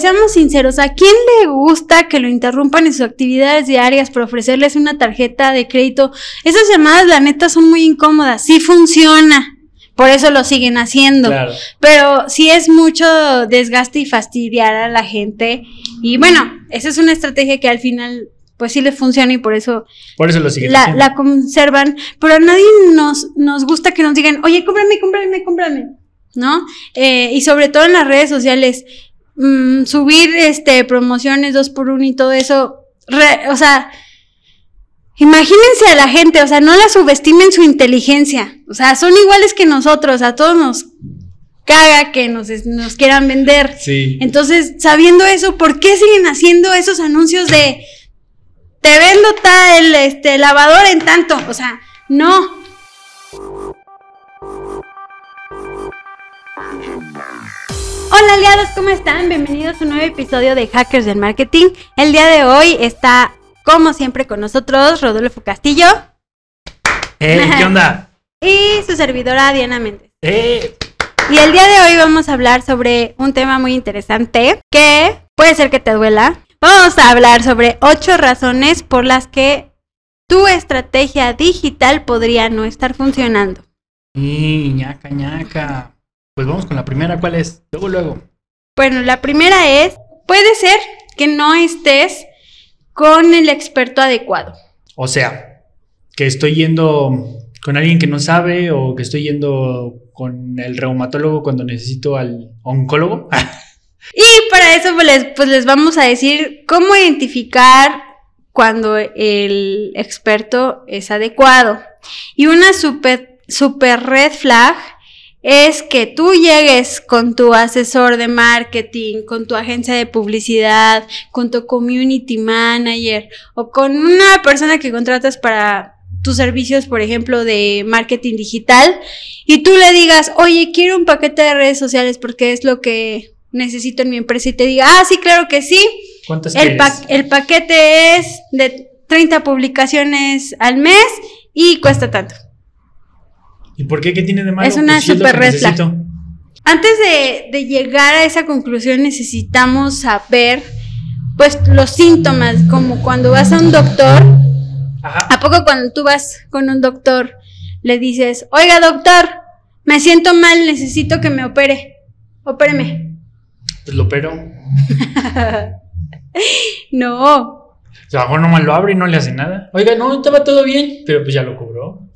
seamos sinceros, ¿a quién le gusta que lo interrumpan en sus actividades diarias por ofrecerles una tarjeta de crédito? Esas llamadas, la neta, son muy incómodas. Sí funciona. Por eso lo siguen haciendo. Claro. Pero sí es mucho desgaste y fastidiar a la gente. Y bueno, esa es una estrategia que al final, pues sí les funciona y por eso Por eso lo siguen la, haciendo. la conservan, pero a nadie nos, nos gusta que nos digan, oye, cómprame, cómprame, cómprame, ¿no? Eh, y sobre todo en las redes sociales, mm, subir este promociones dos por uno y todo eso, re- o sea, imagínense a la gente, o sea, no la subestimen su inteligencia, o sea, son iguales que nosotros, a todos nos caga que nos, nos quieran vender. Sí. Entonces, sabiendo eso, ¿por qué siguen haciendo esos anuncios de te vendo tal este lavador en tanto? O sea, no. Hola aliados, ¿cómo están? Bienvenidos a un nuevo episodio de Hackers del Marketing. El día de hoy está, como siempre, con nosotros Rodolfo Castillo Eh, ¿Qué onda? y su servidora Diana Méndez. Eh, Y el día de hoy vamos a hablar sobre un tema muy interesante que puede ser que te duela. Vamos a hablar sobre ocho razones por las que tu estrategia digital podría no estar funcionando. y ñaca, ñaca. Pues vamos con la primera, ¿cuál es? Luego, luego. Bueno, la primera es, puede ser que no estés con el experto adecuado. O sea, que estoy yendo con alguien que no sabe o que estoy yendo con el reumatólogo cuando necesito al oncólogo. Y para eso pues les, pues les vamos a decir cómo identificar cuando el experto es adecuado. Y una super, super red flag es que tú llegues con tu asesor de marketing, con tu agencia de publicidad, con tu community manager o con una persona que contratas para tus servicios, por ejemplo, de marketing digital, y tú le digas, oye, quiero un paquete de redes sociales porque es lo que necesito en mi empresa y te diga, ah, sí, claro que sí, ¿Cuántas el, pa- el paquete es de 30 publicaciones al mes y cuesta tanto. ¿Y por qué? ¿Qué tiene de malo? Es una Pues super red flag. Antes de, de llegar a esa conclusión necesitamos saber pues los síntomas, como cuando vas a un doctor, Ajá. ¿a poco cuando tú vas con un doctor le dices, oiga doctor, me siento mal, necesito que me opere, opéreme? Pues lo pero. No, O sea, a lo mejor nomás lo abre y no le hace nada. Oiga, no, estaba todo bien, pero pues ya lo cobró.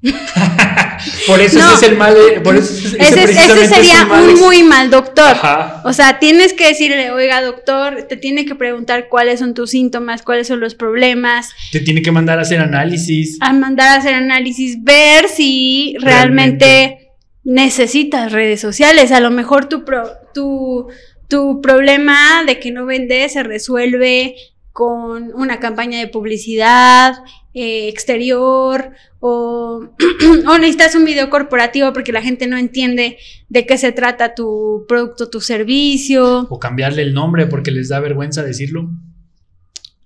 por eso No. ese es el mal. Por eso ese, ese, ese es sería un muy mal doctor. Ajá. O sea, tienes que decirle, oiga, doctor, te tiene que preguntar cuáles son tus síntomas, cuáles son los problemas, Te tiene que mandar a hacer análisis. a mandar a hacer análisis, ver si realmente, Realmente. necesitas redes sociales. A lo mejor tu, pro- tu, tu problema de que no vendes se resuelve con una campaña de publicidad eh, exterior o, o necesitas un video corporativo porque la gente no entiende de qué se trata tu producto, tu servicio. O cambiarle el nombre porque les da vergüenza decirlo.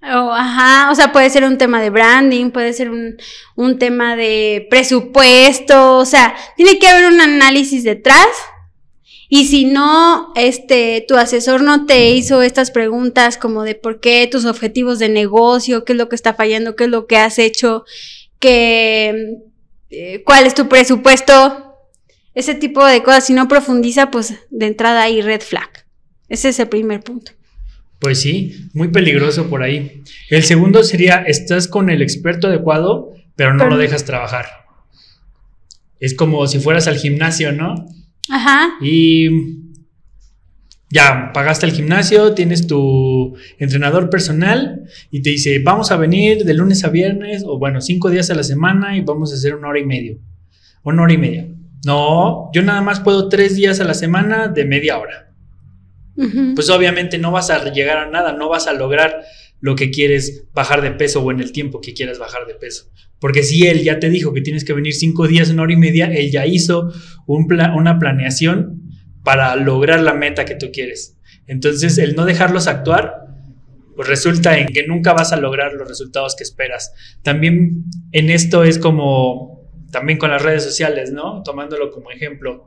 O, ajá, o sea, puede ser un tema de branding, puede ser un, un tema de presupuesto, o sea, tiene que haber un análisis detrás. Y si no, este, tu asesor no te hizo estas preguntas como de por qué tus objetivos de negocio, qué es lo que está fallando, qué es lo que has hecho, que, eh, cuál es tu presupuesto, ese tipo de cosas, si no profundiza, pues de entrada hay red flag. Ese es el primer punto. Pues sí, muy peligroso por ahí. El segundo sería, estás con el experto adecuado, pero no Pero- lo dejas trabajar. Es como si fueras al gimnasio, ¿no? Ajá. Y ya pagaste el gimnasio, tienes tu entrenador personal y te dice, vamos a venir de lunes a viernes, o bueno, cinco días a la semana y vamos a hacer una hora y media. Una hora y media. No, yo nada más puedo tres días a la semana de media hora. Pues obviamente no vas a llegar a nada, no vas a lograr lo que quieres bajar de peso o en el tiempo que quieras bajar de peso. Porque si él ya te dijo que tienes que venir cinco días, una hora y media, él ya hizo un una planeación para lograr la meta que tú quieres. Entonces, el no dejarlos actuar, pues resulta en que nunca vas a lograr los resultados que esperas. También en esto es como, también con las redes sociales, ¿no? Tomándolo como ejemplo.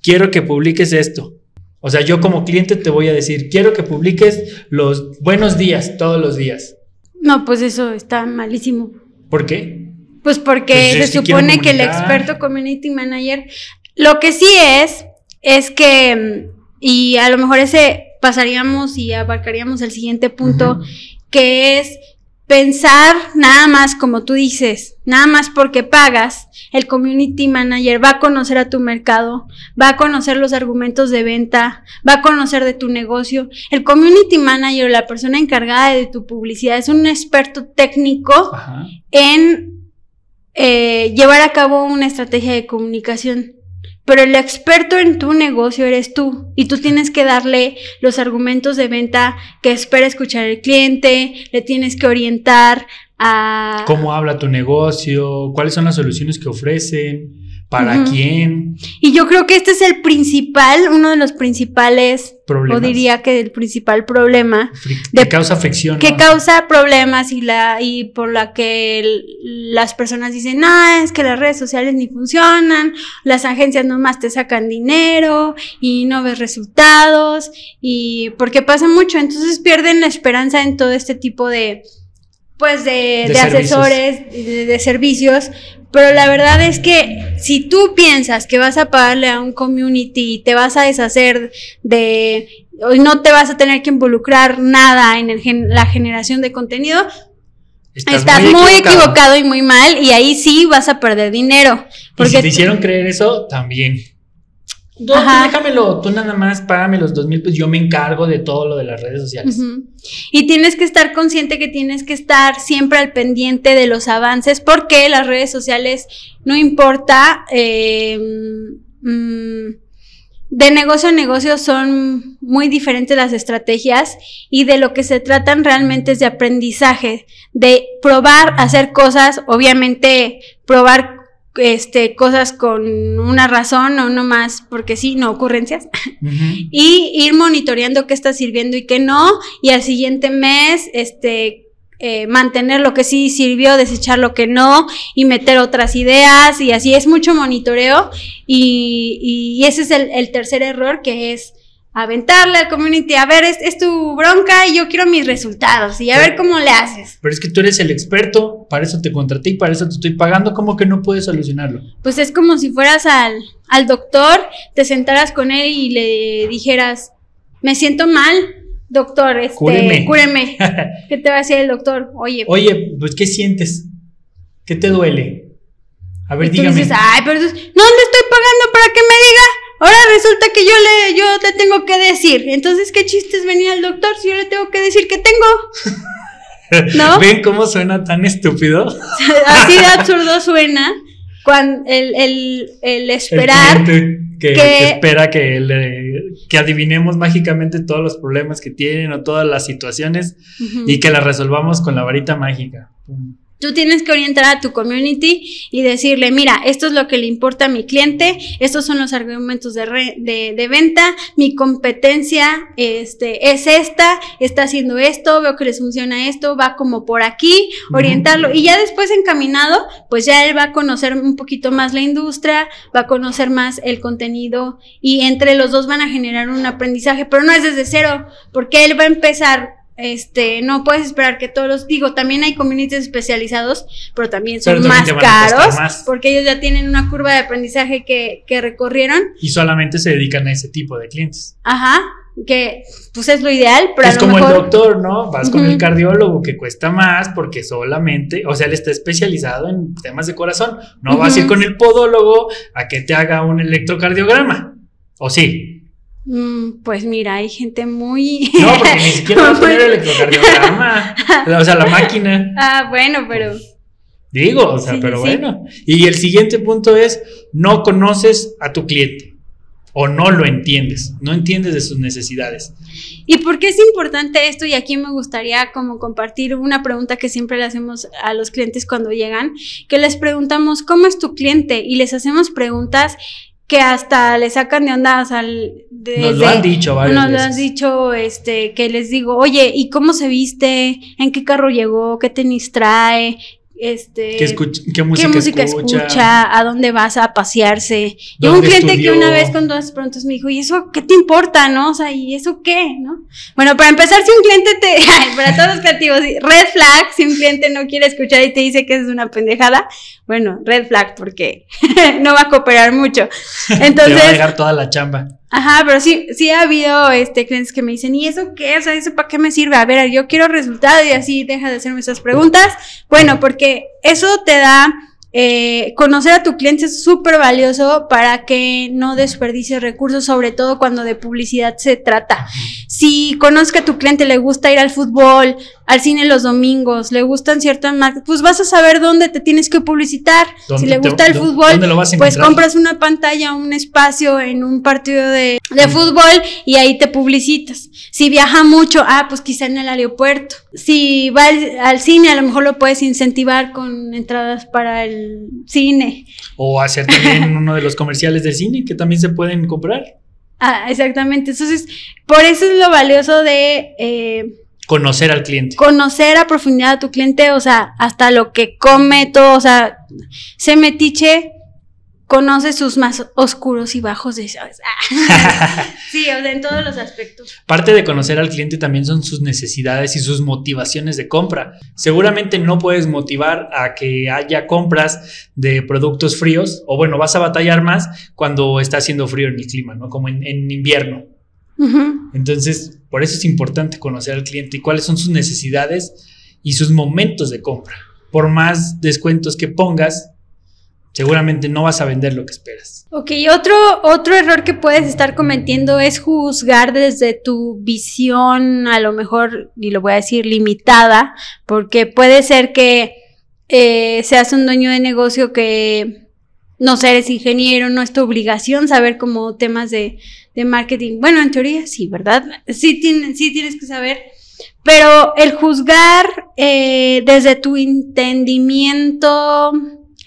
Quiero que publiques esto. O sea, yo como cliente te voy a decir, quiero que publiques los buenos días todos los días. No, pues eso está malísimo. ¿Por qué? Pues porque Pues se supone que el experto community manager, lo que sí es, es que, mm, y a lo mejor ese pasaríamos y abarcaríamos el siguiente punto, que es pensar nada más como tú dices, nada más porque pagas, el community manager va a conocer a tu mercado, va a conocer los argumentos de venta, va a conocer de tu negocio. El community manager, la persona encargada de tu publicidad, es un experto técnico Ajá. en eh, llevar a cabo una estrategia de comunicación. Pero el experto en tu negocio eres tú y tú tienes que darle los argumentos de venta que espera escuchar el cliente, le tienes que orientar a... ¿Cómo habla tu negocio? ¿Cuáles son las soluciones que ofrecen? ¿Para quién? Y yo creo que este es el principal, uno de los principales, Problemas. o diría que el principal problema que causa fricción. que ¿no? causa problemas y la y por la que el- las personas dicen, ah, es que las redes sociales ni funcionan, las agencias nomás te sacan dinero y no ves resultados y porque pasa mucho, entonces pierden la esperanza en todo este tipo de pues de, De asesores, de, de servicios, pero la verdad es que si tú piensas que vas a pagarle a un community y te vas a deshacer de no te vas a tener que involucrar nada en el gen- la generación de contenido, estás, muy, equivocado. y muy mal y ahí sí vas a perder dinero. Y si Porque te hicieron creer eso, también. Tú Ajá. déjamelo, tú nada más págame los dos mil, pues yo me encargo de todo lo de las redes sociales. Y tienes que estar consciente que tienes que estar siempre al pendiente de los avances porque las redes sociales no importa. eh, mm, de negocio a negocio son muy diferentes las estrategias y de lo que se tratan realmente es de aprendizaje, de probar, hacer cosas, obviamente probar este, cosas con una razón o no más porque sí, no ocurrencias. Y ir monitoreando qué está sirviendo y qué no, y al siguiente mes, este, eh, mantener lo que sí sirvió, desechar lo que no, y meter otras ideas, y así es mucho monitoreo, y, y ese es el, el tercer error, que es aventarle al community, a ver, es, es tu bronca y yo quiero mis resultados, y a ver cómo le haces. Pero es que tú eres el experto, para eso te contraté y para eso te estoy pagando, ¿cómo que no puedes solucionarlo? Pues es como si fueras al, al doctor, te sentaras con él y le dijeras, me siento mal, doctor, este, Cúreme. cúreme. ¿Qué te va a decir el doctor? Oye, Oye, pues ¿qué sientes? ¿Qué te duele? A ver, y tú dígame. dices, ay, pero no le estoy pagando para que me diga. Ahora resulta que yo le, yo le tengo que decir. Entonces, ¿qué chiste es venir al doctor si yo le tengo que decir que tengo? ¿no? ¿Ven cómo suena tan estúpido? Así de absurdo suena cuando el, el, el El esperar. cliente que, que- que espera que, le- que adivinemos mágicamente todos los problemas que tienen o todas las situaciones Ujú. y que las resolvamos con la varita mágica. Pum. Tú tienes que orientar a tu community y decirle, mira, esto es lo que le importa a mi cliente, estos son los argumentos de, re- de, de venta, mi competencia este, es esta, está haciendo esto, veo que les funciona esto, va como por aquí, orientarlo. Y ya después encaminado, pues ya él va a conocer un poquito más la industria, va a conocer más el contenido y entre los dos van a generar un aprendizaje, pero no es desde cero, porque él va a empezar este, no puedes esperar que todos los, digo, también hay communities especializados, pero también son Pero también más caros, más. porque ellos ya tienen una curva de aprendizaje que, que recorrieron, Y solamente se dedican a ese tipo de clientes. ajá, que pues es lo ideal, pero es a lo como mejor, el doctor, ¿no? Vas con el cardiólogo que cuesta más porque solamente, o sea, él está especializado en temas de corazón. No vas a ir con el podólogo a que te haga un electrocardiograma. ¿O sí? Mm, pues mira, hay gente muy... No, porque ni siquiera va a tener electrocardiograma. O sea, la máquina. ah, bueno, pero... Digo, o sea, Sí, pero sí. bueno. Y el siguiente punto es, no conoces a tu cliente o no lo entiendes, no entiendes de sus necesidades. ¿Y por qué es importante esto? Y aquí me gustaría como compartir una pregunta que siempre le hacemos a los clientes cuando llegan, que les preguntamos, ¿cómo es tu cliente? Y les hacemos preguntas que hasta le sacan de onda, o sea, Nos lo han dicho varias Nos lo han dicho, este, que les digo, oye, ¿y cómo se viste? ¿En qué carro llegó? ¿Qué tenis trae? Este, ¿Qué, escuch- qué música, escucha? a dónde vas a pasearse. Y un ¿Dónde cliente estudió? que una vez con todas preguntas me dijo, ¿y eso qué te importa, no? O sea, ¿y eso qué, no? Bueno, para empezar, si un cliente te, para todos los creativos, red flag, si un cliente no quiere escuchar y te dice que es una pendejada, bueno, red flag, porque no va a cooperar mucho. Te va a Entonces, dejar toda la chamba. Ajá, pero sí, sí ha habido este clientes que me dicen, ¿y eso qué? O sea, ¿eso para qué me sirve? A ver, yo quiero resultado y así deja de hacerme esas preguntas. Bueno, porque eso te da, eh, conocer a tu cliente es súper valioso para que no desperdicies recursos, sobre todo cuando de publicidad se trata. Si que a tu cliente le gusta ir al fútbol, al cine los domingos, le gustan ciertas marcas, pues vas a saber dónde te tienes que publicitar. Si ¿Dónde le te- gusta el fútbol, ¿Dónde lo vas a pues compras una pantalla, un espacio en un partido de, de fútbol y ahí te publicitas. Si viaja mucho, ah, pues quizá en el aeropuerto. Si va al, al cine, a lo mejor lo puedes incentivar con entradas para el cine. O hacer también uno de los comerciales del cine que también se pueden comprar. Ah, exactamente. Entonces, por eso es lo valioso de eh, Conocer al cliente. conocer a profundidad a tu cliente, o sea, hasta lo que come, todo, o sea, se metiche, conoce sus más oscuros y bajos deseos. Sí, o sea, en todos los aspectos. Parte de conocer al cliente también son sus necesidades y sus motivaciones de compra. Seguramente no puedes motivar a que haya compras de productos fríos, o bueno, vas a batallar más cuando está haciendo frío en el clima, ¿no? Como en, en invierno. Entonces, por eso es importante conocer al cliente y cuáles son sus necesidades y sus momentos de compra. Por más descuentos que pongas, seguramente no vas a vender lo que esperas. Ok, otro, otro error que puedes estar cometiendo es juzgar desde tu visión, a lo mejor, y lo voy a decir, limitada, porque puede ser que eh, seas un dueño de negocio que, no sé, eres ingeniero, no es tu obligación saber como temas de, de marketing. Bueno, en teoría sí, ¿verdad? Sí, tien- sí tienes que saber. Pero el juzgar eh, desde tu entendimiento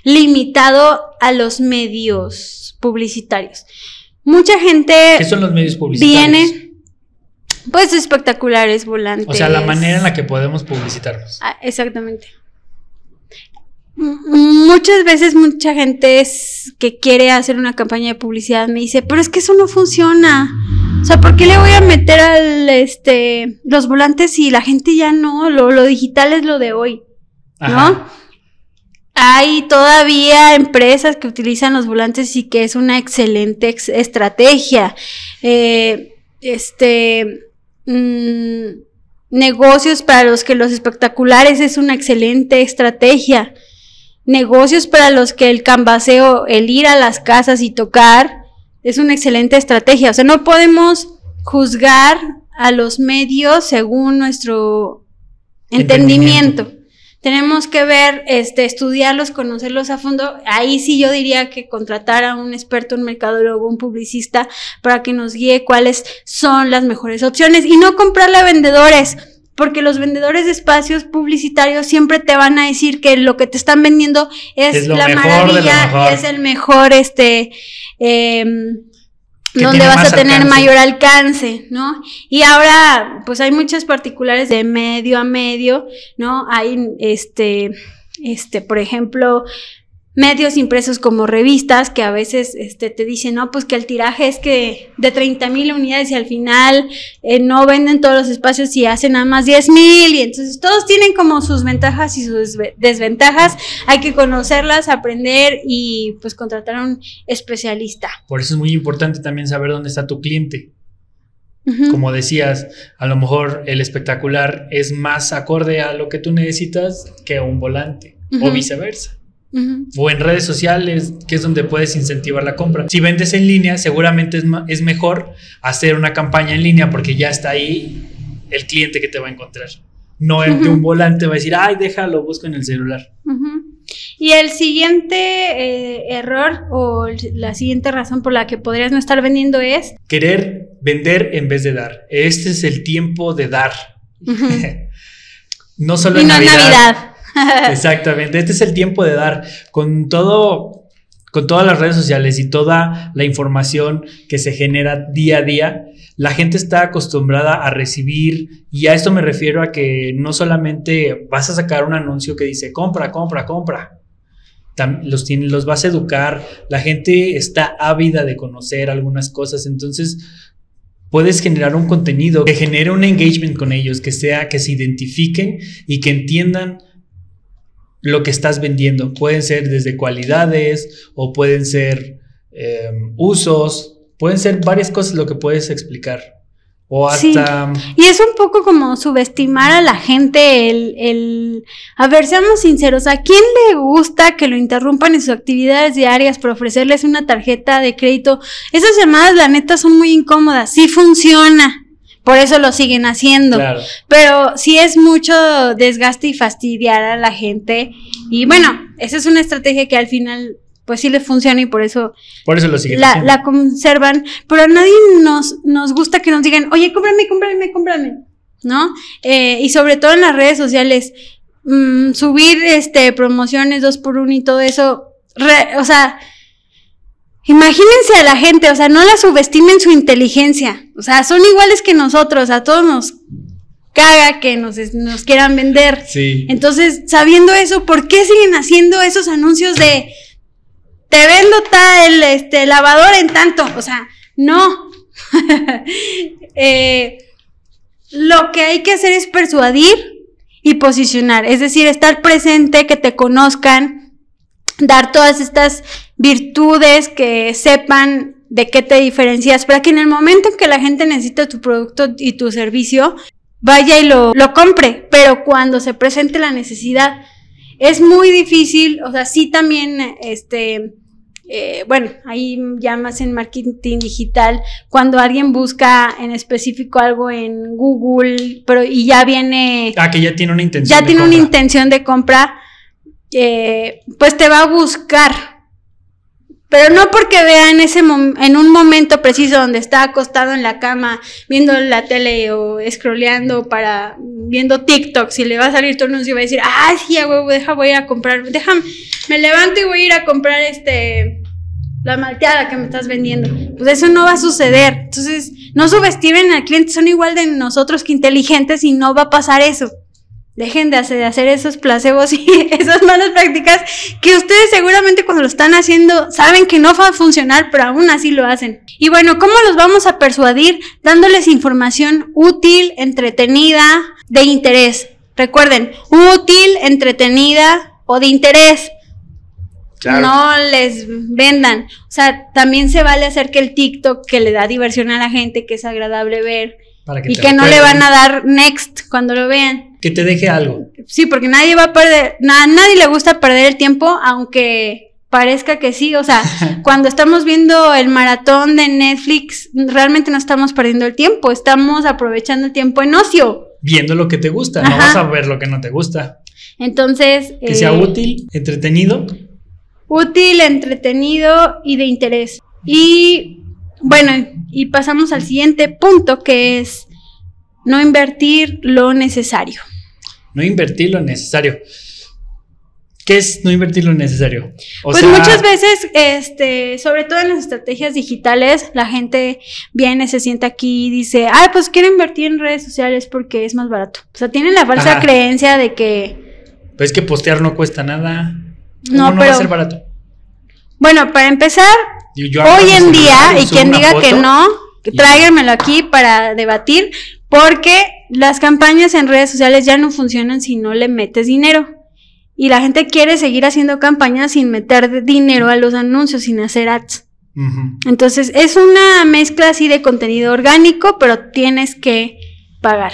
limitado a los medios publicitarios. Mucha gente ¿Qué son los medios publicitarios? viene, pues espectaculares, volantes. O sea, la manera en la que podemos publicitarnos. Ah, exactamente. Muchas veces mucha gente es- que quiere hacer una campaña de publicidad me dice, pero es que eso no funciona. O sea, ¿por qué le voy a meter al este los volantes si la gente ya no? Lo, lo digital es lo de hoy. Ajá. ¿no? Hay todavía empresas que utilizan los volantes y que es una excelente ex- estrategia. Eh, este mm, negocios para los que los espectaculares es una excelente estrategia. Negocios para los que el canvaseo, el ir a las casas y tocar, es una excelente estrategia. O sea, no podemos juzgar a los medios según nuestro Entendimiento. entendimiento. Tenemos que ver, este, estudiarlos, conocerlos a fondo. Ahí sí yo diría que contratar a un experto, un mercadólogo, un publicista, para que nos guíe cuáles son las mejores opciones y no comprarle a vendedores. Porque los vendedores de espacios publicitarios siempre te van a decir que lo que te están vendiendo es, la maravilla, mejor. es el mejor, este, em, donde vas a tener alcance. mayor alcance, ¿no? Y ahora, pues hay muchas particulares de medio a medio, ¿no? Hay, este, este, por ejemplo, medios impresos como revistas que a veces este, te dicen, no, pues que el tiraje es que de 30 mil unidades y al final eh, no venden todos los espacios y hacen nada más 10 mil y entonces todos tienen como sus ventajas y sus desve- desventajas, hay que conocerlas, aprender y pues contratar a un especialista. Por eso es muy importante también saber dónde está tu cliente. Como decías, a lo mejor el espectacular es más acorde a lo que tú necesitas que un volante o Ujú. O en redes sociales, que es donde puedes incentivar la compra. Si vendes en línea, seguramente es, es mejor hacer una campaña en línea porque ya está ahí el cliente que te va a encontrar. No el de un volante va a decir, ay, déjalo, busco en el celular. Y el siguiente eh, error o la siguiente razón por la que podrías no estar vendiendo es Querer vender en vez de dar. Este es el tiempo de dar. No solo y en no en Navidad. Navidad. Exactamente, este es el tiempo de dar con todo, con todas las redes sociales y toda la información que se genera día a día. la gente está acostumbrada a recibir, y a esto me refiero a que no solamente vas a sacar un anuncio que dice compra, compra, compra. Los, los vas a educar, la gente está ávida de conocer algunas cosas, entonces puedes generar un contenido que genere un engagement con ellos, que sea, que se identifiquen y que entiendan lo que estás vendiendo. Pueden ser desde cualidades o pueden ser em, usos, pueden ser varias cosas lo que puedes explicar. O hasta... Y es un poco como subestimar a la gente, el, el... A ver, seamos sinceros, ¿a quién le gusta que lo interrumpan en sus actividades diarias por ofrecerles una tarjeta de crédito? Esas llamadas, la neta, son muy incómodas. Sí funciona. Por eso lo siguen haciendo. Pero sí es mucho desgaste y fastidiar a la gente. Y bueno, esa es una estrategia que al final pues sí les funciona y por eso, por eso lo siguen la, la, conservan. Pero a nadie nos, nos gusta que nos digan, oye, cómprame, cómprame, cómprame, ¿no? Eh, y sobre todo en las redes sociales, mm, subir este promociones dos por uno y todo eso, o sea, imagínense a la gente, o sea, no la subestimen su inteligencia, o sea, son iguales que nosotros, a todos nos caga que nos, nos quieran vender. Sí. Entonces, sabiendo eso, ¿por qué siguen haciendo esos anuncios de te vendo tal este, lavador en tanto. O sea, no. Eh, lo que hay que hacer es persuadir y posicionar, es decir, estar presente, que te conozcan, dar todas estas virtudes, que sepan de qué te diferencias, para que en el momento en que la gente necesita tu producto y tu servicio, vaya y lo, lo compre, pero cuando se presente la necesidad, es muy difícil, o sea, sí también, este, eh, bueno, ahí ya más en marketing digital, cuando alguien busca en específico algo en Google, pero y ya viene... Ah, que ya tiene una intención. Ya tiene una intención de compra, eh, pues te va a buscar. Pero no porque vea en, ese en un momento preciso donde está acostado en la cama viendo la tele o scrolleando para viendo TikTok, si le va a salir tu anuncio y va a decir, ay, sí, huevo, deja, voy a comprar, déjame, me levanto y voy a ir a comprar este la malteada que me estás vendiendo. Pues eso no va a suceder. Entonces, no subestimen al cliente, son igual de nosotros que inteligentes y no va a pasar eso. Dejen de hacer, de hacer esos placebos y esas malas prácticas que ustedes seguramente cuando lo están haciendo saben que no va a funcionar, pero aún así lo hacen. Y bueno, ¿cómo los vamos a persuadir? Dándoles información útil, entretenida, de interés. Recuerden, útil, entretenida o de interés. No les vendan. O sea, también se vale hacer que el TikTok que le da diversión a la gente, que es agradable ver, y que no le van a dar next cuando lo vean. Que te deje algo. Sí, porque nadie va a perder, a nadie le gusta perder el tiempo, aunque parezca que sí. O sea, cuando estamos viendo el maratón de Netflix, realmente no estamos perdiendo el tiempo, estamos aprovechando el tiempo en ocio. Viendo lo que te gusta, no vas a ver lo que no te gusta. Entonces. Que sea eh, útil, entretenido útil, entretenido y de interés. Y bueno, y pasamos al siguiente punto que es no invertir lo necesario. No invertir lo necesario. ¿Qué es no invertir lo necesario? pues muchas veces, este, sobre todo en las estrategias digitales, la gente viene, se sienta aquí y dice, ay, pues quiero invertir en redes sociales porque es más barato. O sea, tienen la falsa creencia de que... Pues que postear no cuesta nada. No, no va a ser barato. Bueno, para empezar, hoy en día, y quien diga que no, tráiganmelo aquí para debatir, porque las campañas en redes sociales ya no funcionan si no le metes dinero. Y la gente quiere seguir haciendo campañas sin meter dinero a los anuncios, sin hacer ads. Entonces, es una mezcla así de contenido orgánico, pero tienes que pagar.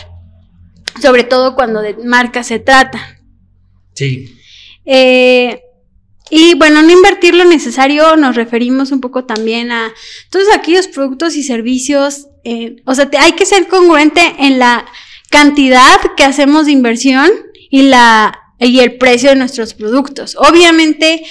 Sobre todo cuando de marca se trata. Sí. Eh, y bueno, no invertir lo necesario nos referimos un poco también a todos aquellos productos y servicios, eh, o sea, hay que ser congruente en la cantidad que hacemos de inversión y, la, y el precio de nuestros productos. Obviamente,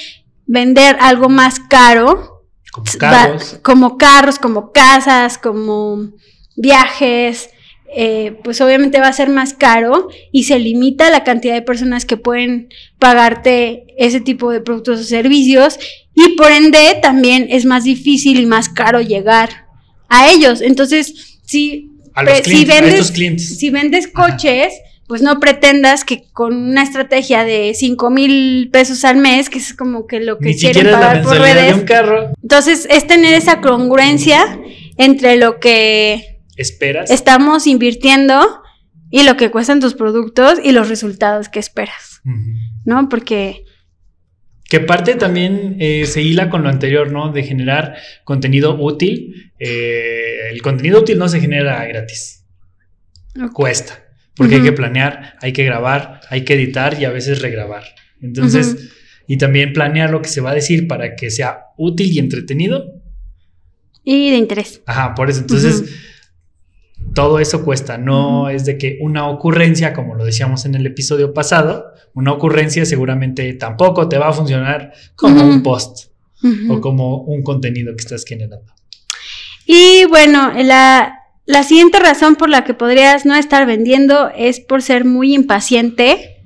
vender algo más caro, como carros, como, carros, como casas, como viajes, eh, pues obviamente va a ser más caro y se limita la cantidad de personas que pueden pagarte ese tipo de productos o servicios y por ende también es más difícil y más caro llegar a ellos. Entonces, si, A los si a vendes- estos clientes. si vendes Ajá. coches, pues no pretendas que con una estrategia de 5 mil pesos al mes, que es como que lo que Ni quieren pagar por redes. de un carro. Entonces, es tener esa congruencia entre lo que Esperas. estamos invirtiendo y lo que cuestan tus productos y los resultados que esperas. ¿no? Porque Que parte también eh, se hila con lo anterior, ¿no? De generar contenido útil. Eh, el contenido útil no se genera gratis. Cuesta. Porque hay que planear, hay que grabar, hay que editar y a veces regrabar. Entonces, y también planear lo que se va a decir para que sea útil y entretenido. y de interés. Ajá, por eso. Entonces, todo eso cuesta. No es de que una ocurrencia, como lo decíamos en el episodio pasado, una ocurrencia seguramente tampoco te va a funcionar como un post o como un contenido que estás generando. Y bueno, la, la siguiente razón por la que podrías no estar vendiendo es por ser muy impaciente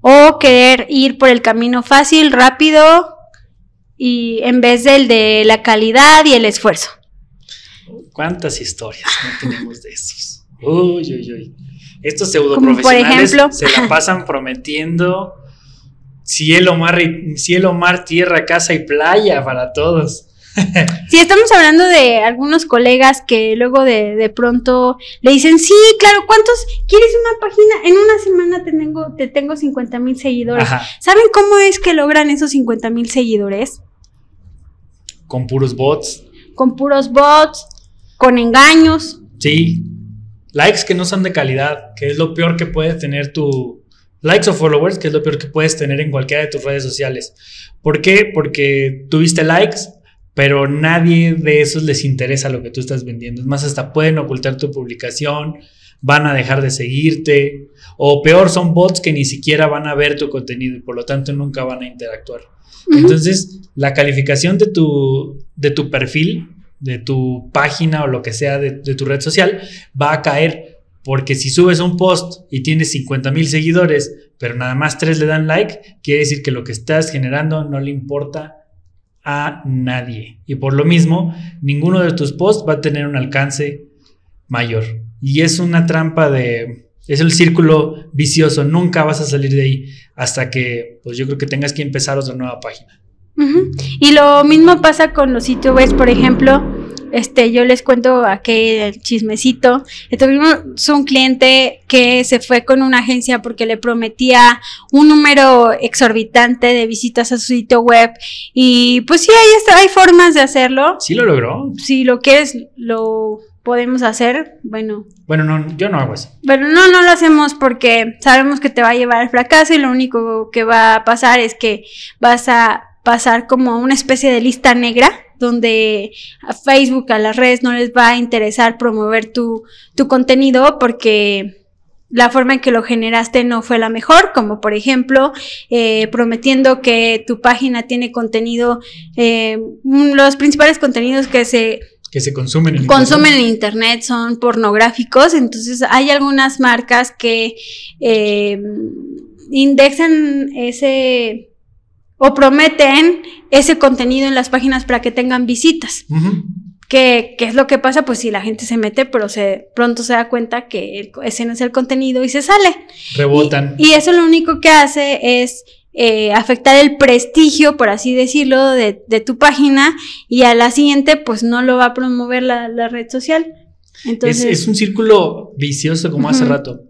o querer ir por el camino fácil, rápido y en vez del de la calidad y el esfuerzo. ¿Cuántas historias no tenemos de esos? Uy, uy, uy. Estos pseudo Como por profesionales ejemplo. se la pasan prometiendo cielo, mar, cielo, mar, tierra, casa y playa para todos. Si estamos hablando de algunos colegas que luego de, de pronto le dicen, sí, claro, ¿cuántos? ¿Quieres una página? En una semana te tengo, te tengo 50 mil seguidores. Ajá, ¿Saben cómo es que logran esos 50 mil seguidores? con puros bots. Con puros bots, con engaños. Sí. Likes que no son de calidad, que es lo peor que puede tener tu. Likes o followers, que es lo peor que puedes tener en cualquiera de tus redes sociales. ¿Por qué? Porque tuviste likes, pero nadie de esos les interesa lo que tú estás vendiendo. Es más, hasta pueden ocultar tu publicación, van a dejar de seguirte, o peor, son bots que ni siquiera van a ver tu contenido y por lo tanto nunca van a interactuar. Ujú. Entonces, la calificación de tu, de tu perfil, de tu página o lo que sea de, tu red social, va a caer. Porque si subes un post y tienes 50 mil seguidores, pero nada más tres le dan like, quiere decir que lo que estás generando no le importa a nadie. Y por lo mismo, ninguno de tus posts va a tener un alcance mayor. Y es una trampa de... Es el círculo vicioso, nunca vas a salir de ahí hasta que, pues yo creo que tengas que empezar otra nueva página. Y lo mismo pasa con los sitios web, por ejemplo. Este, yo les cuento aquel chismecito. Tuvimos un cliente que se fue con una agencia porque le prometía un número exorbitante de visitas a su sitio web. Y pues sí, hay, está- hay formas de hacerlo. Sí lo logró. Si lo quieres, lo podemos hacer. Bueno, Bueno, no, yo no hago eso. pero no, no lo hacemos porque sabemos que te va a llevar al fracaso y lo único que va a pasar es que vas a pasar como a una especie de lista negra donde a Facebook, a las redes no les va a interesar promover tu, tu contenido porque la forma en que lo generaste no fue la mejor, como por ejemplo eh, prometiendo que tu página tiene contenido, eh, los principales contenidos que se Que se consumen en consumen Internet. en internet son pornográficos, entonces hay algunas marcas que eh, indexan ese o prometen ese contenido en las páginas para que tengan visitas. Ujú. ¿Qué, qué es lo que pasa? Pues si la gente se mete, pero se pronto se da cuenta que el- ese no es el contenido y se sale. Rebotan. Y, y eso lo único que hace es eh, afectar el prestigio, por así decirlo, de, de tu página y a la siguiente pues no lo va a promover la, la red social. es, Entonces, es un círculo vicioso como hace rato.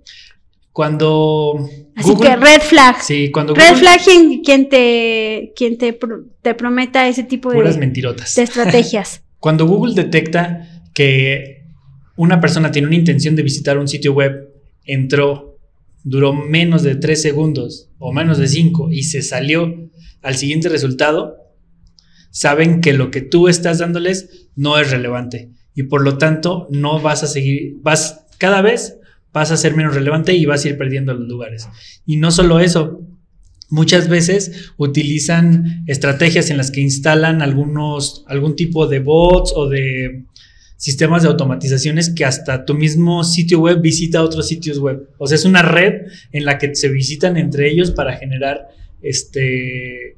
Cuando así Google- que red flag. Sí, cuando Red Google- flag quien, quien te, quien te, te prometa ese tipo puras de, mentirotas. de estrategias. Cuando Google detecta que una persona tiene una intención de visitar un sitio web, entró, duró menos de 3 segundos o menos de 5 y se salió al siguiente resultado, saben que lo que tú estás dándoles no es relevante y por lo tanto no vas a seguir, vas cada vez vas a ser menos relevante y vas a ir perdiendo los lugares. Y no solo eso, muchas veces utilizan estrategias en las que instalan algunos, algún tipo de bots o de sistemas de automatizaciones que hasta tu mismo sitio web visita otros sitios web. O sea, es una red en la que se visitan entre ellos para generar este,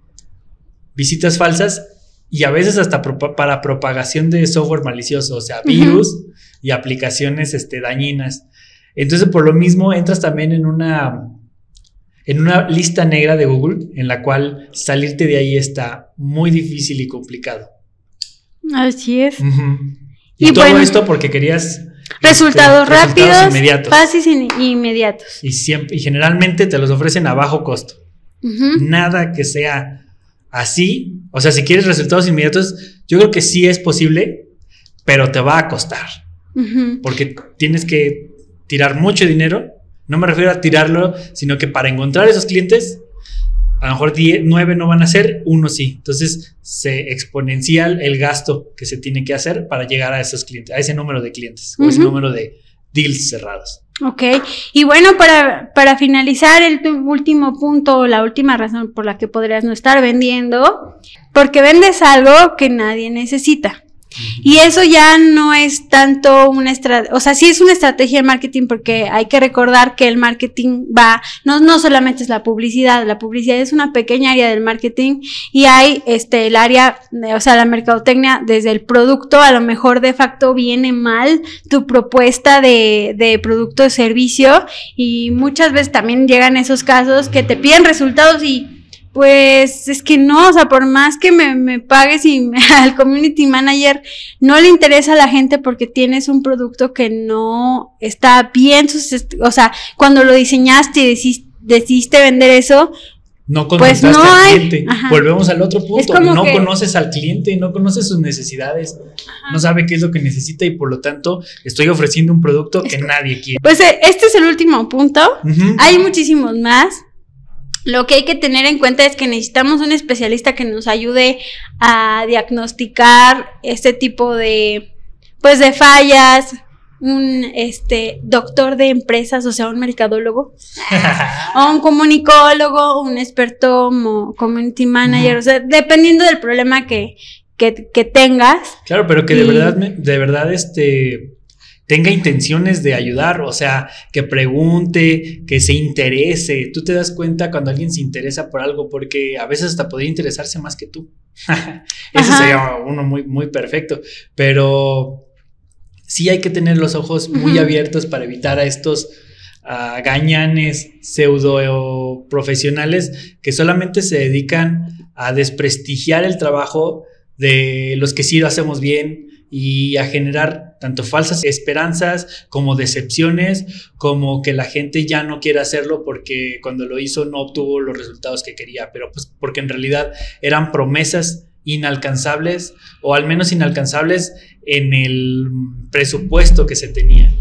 visitas falsas y a veces hasta para propagación de software malicioso, o sea, virus y aplicaciones este, dañinas. Entonces, por lo mismo, entras también en una, en una lista negra de Google, en la cual salirte de ahí está muy difícil y complicado. Así es. Y, todo esto porque querías resultados este, rápidos, inmediatos. fáciles e inmediatos. Y, siempre, y generalmente te los ofrecen a bajo costo. Nada que sea así. O sea, si quieres resultados inmediatos, yo creo que sí es posible, pero te va a costar. Porque tienes que tirar mucho dinero. No me refiero a tirarlo, sino que para encontrar esos clientes, a lo mejor 9 no van a ser, uno sí. Entonces se exponencial el gasto que se tiene que hacer para llegar a esos clientes, a ese número de clientes o ese número de deals cerrados. Ok, y bueno, para, para finalizar, el último punto, la última razón por la que podrías no estar vendiendo, porque vendes algo que nadie necesita. Y eso ya no es tanto una estrategia, o sea, sí es una estrategia de marketing porque hay que recordar que el marketing va, no, no solamente es la publicidad, la publicidad es una pequeña área del marketing y hay este, el área, o sea, la mercadotecnia desde el producto, a lo mejor de facto viene mal tu propuesta de, de producto o servicio y muchas veces también llegan esos casos que te piden resultados y pues es que no, o sea, por más que me, pagues y al community manager no le interesa a la gente porque tienes un producto que no está bien, o sea, cuando lo diseñaste y decidiste, vender eso, no pues no al cliente. Volvemos al otro punto. No conoces al cliente, no conoces sus necesidades, no sabe qué es lo que necesita y por lo tanto estoy ofreciendo un producto que nadie quiere. Pues eh, este es el último punto. Hay muchísimos más. Lo que hay que tener en cuenta es que necesitamos un especialista que nos ayude a diagnosticar este tipo de, pues, de fallas, un este doctor de empresas, o sea, un mercadólogo, o un comunicólogo, un experto como community manager, o sea, dependiendo del problema que, que, tengas. Claro, pero que de verdad, de verdad, este tenga intenciones de ayudar, o sea, que pregunte, que se interese. Tú te das cuenta cuando alguien se interesa por algo, porque a veces hasta podría interesarse más que tú. Ese sería uno muy, muy perfecto. Pero sí hay que tener los ojos muy abiertos para evitar a estos gañanes pseudo profesionales que solamente se dedican a desprestigiar el trabajo de los que sí lo hacemos bien, y a generar tanto falsas esperanzas como decepciones, como que la gente ya no quiere hacerlo porque cuando lo hizo no obtuvo los resultados que quería, pero pues porque en realidad eran promesas inalcanzables o al menos inalcanzables en el presupuesto que se tenía.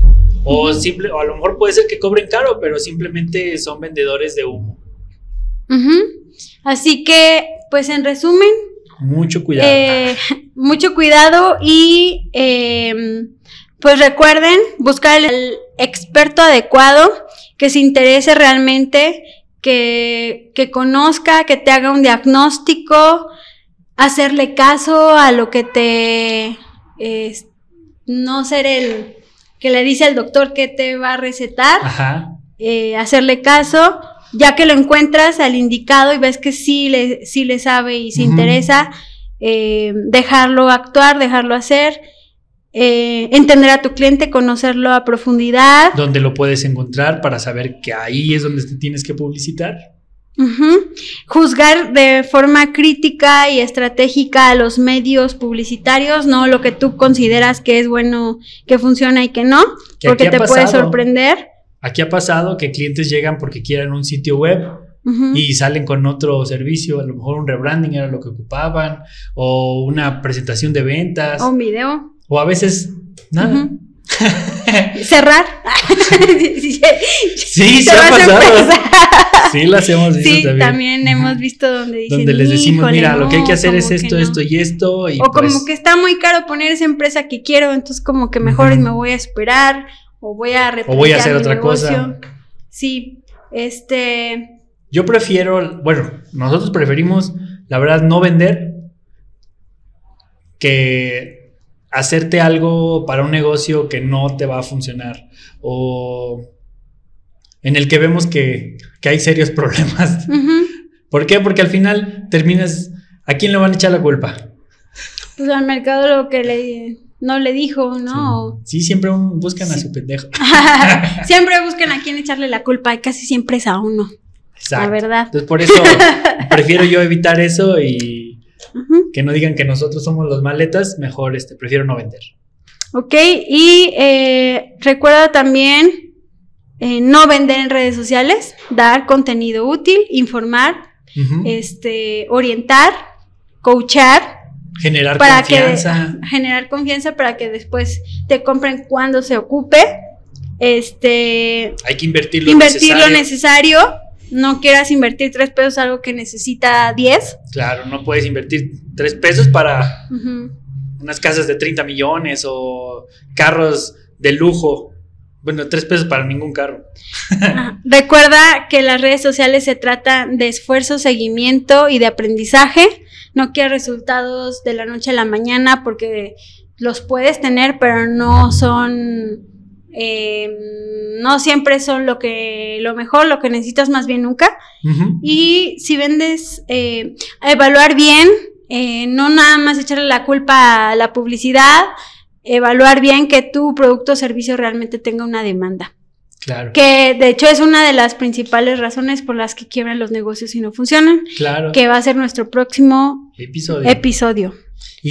O, simple, o a lo mejor puede ser que cobren caro, pero simplemente son vendedores de humo. Así que, pues en resumen, mucho cuidado. Eh, mucho cuidado y em, pues recuerden buscar el experto adecuado que se interese realmente, que, que conozca, que te haga un diagnóstico, hacerle caso a lo que te... no ser el que le dice al doctor que te va a recetar, eh, hacerle caso ya que lo encuentras al indicado y ves que sí le, sí le sabe y se interesa, eh, dejarlo actuar, dejarlo hacer, eh, entender a tu cliente, conocerlo a profundidad. ¿Dónde lo puedes encontrar para saber que ahí es donde te tienes que publicitar? Juzgar de forma crítica y estratégica a los medios publicitarios, no lo que tú consideras que es bueno, que funciona y que no, porque te puede sorprender. Aquí ha pasado que clientes llegan porque quieren un sitio web y salen con otro servicio, a lo mejor un rebranding era lo que ocupaban, o una presentación de ventas. O un video. O a veces nada. Cerrar. sí, se ha pasado. Sí, las hemos visto sí, también. hemos visto donde dicen, Donde les decimos, mira, lo que hay que hacer es esto, esto y esto. o como pues que está muy caro poner esa empresa que quiero, entonces como que mejor me voy a esperar o voy a o voy a hacer otra cosa. Sí, este. Yo prefiero, bueno, nosotros preferimos, la verdad, no vender que hacerte algo para un negocio que no te va a funcionar o en el que vemos que, hay serios problemas. ¿Por qué? Porque al final terminas, ¿a quién le van a echar la culpa? Pues al mercado lo que le no le dijo, ¿no? Sí, siempre buscan a su pendejo. siempre buscan a quién echarle la culpa y casi siempre es a uno. Exacto. La verdad. Entonces por eso prefiero yo evitar eso y que no digan que nosotros somos los maletas, mejor este, prefiero no vender. Ok, y eh, recuerda también eh, no vender en redes sociales, dar contenido útil, informar, este, orientar, coachar Generar confianza. generar confianza para que después te compren cuando se ocupe. Este. Hay que invertir lo invertir necesario. lo necesario. No quieras invertir tres pesos algo que necesita diez. Claro, no puedes invertir tres pesos para unas casas de 30 millones o carros de lujo. Bueno, tres pesos para ningún carro. Recuerda que las redes sociales se tratan de esfuerzo, seguimiento y de aprendizaje no quiero resultados de la noche a la mañana porque los puedes tener, pero no son, em, no siempre son lo que, lo mejor, lo que necesitas más bien nunca. Y si vendes, eh, evaluar bien, eh, no nada más echarle la culpa a la publicidad, evaluar bien que tu producto o servicio realmente tenga una demanda. Claro. Que de hecho es una de las principales razones por las que quiebran los negocios y no funcionan. Claro. Que va a ser nuestro próximo episodio. episodio.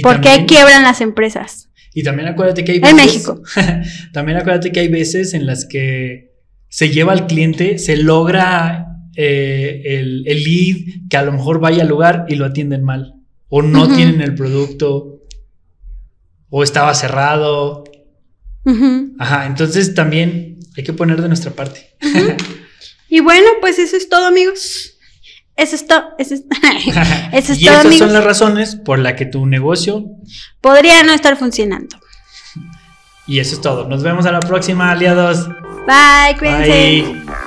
¿Por qué quiebran las empresas? Y también acuérdate que hay veces. En México. también acuérdate que hay veces en las que se lleva al cliente, se logra eh, el, lead que a lo mejor vaya al lugar y lo atienden mal. O no tienen el producto. O estaba cerrado. Ajá, entonces también hay que poner de nuestra parte. y bueno, pues eso es todo, amigos. Eso es todo. Eso es, eso es y esas son las razones por las que tu negocio podría no estar funcionando. Y eso es todo. Nos vemos a la próxima, aliados. Bye, cuídense. Bye.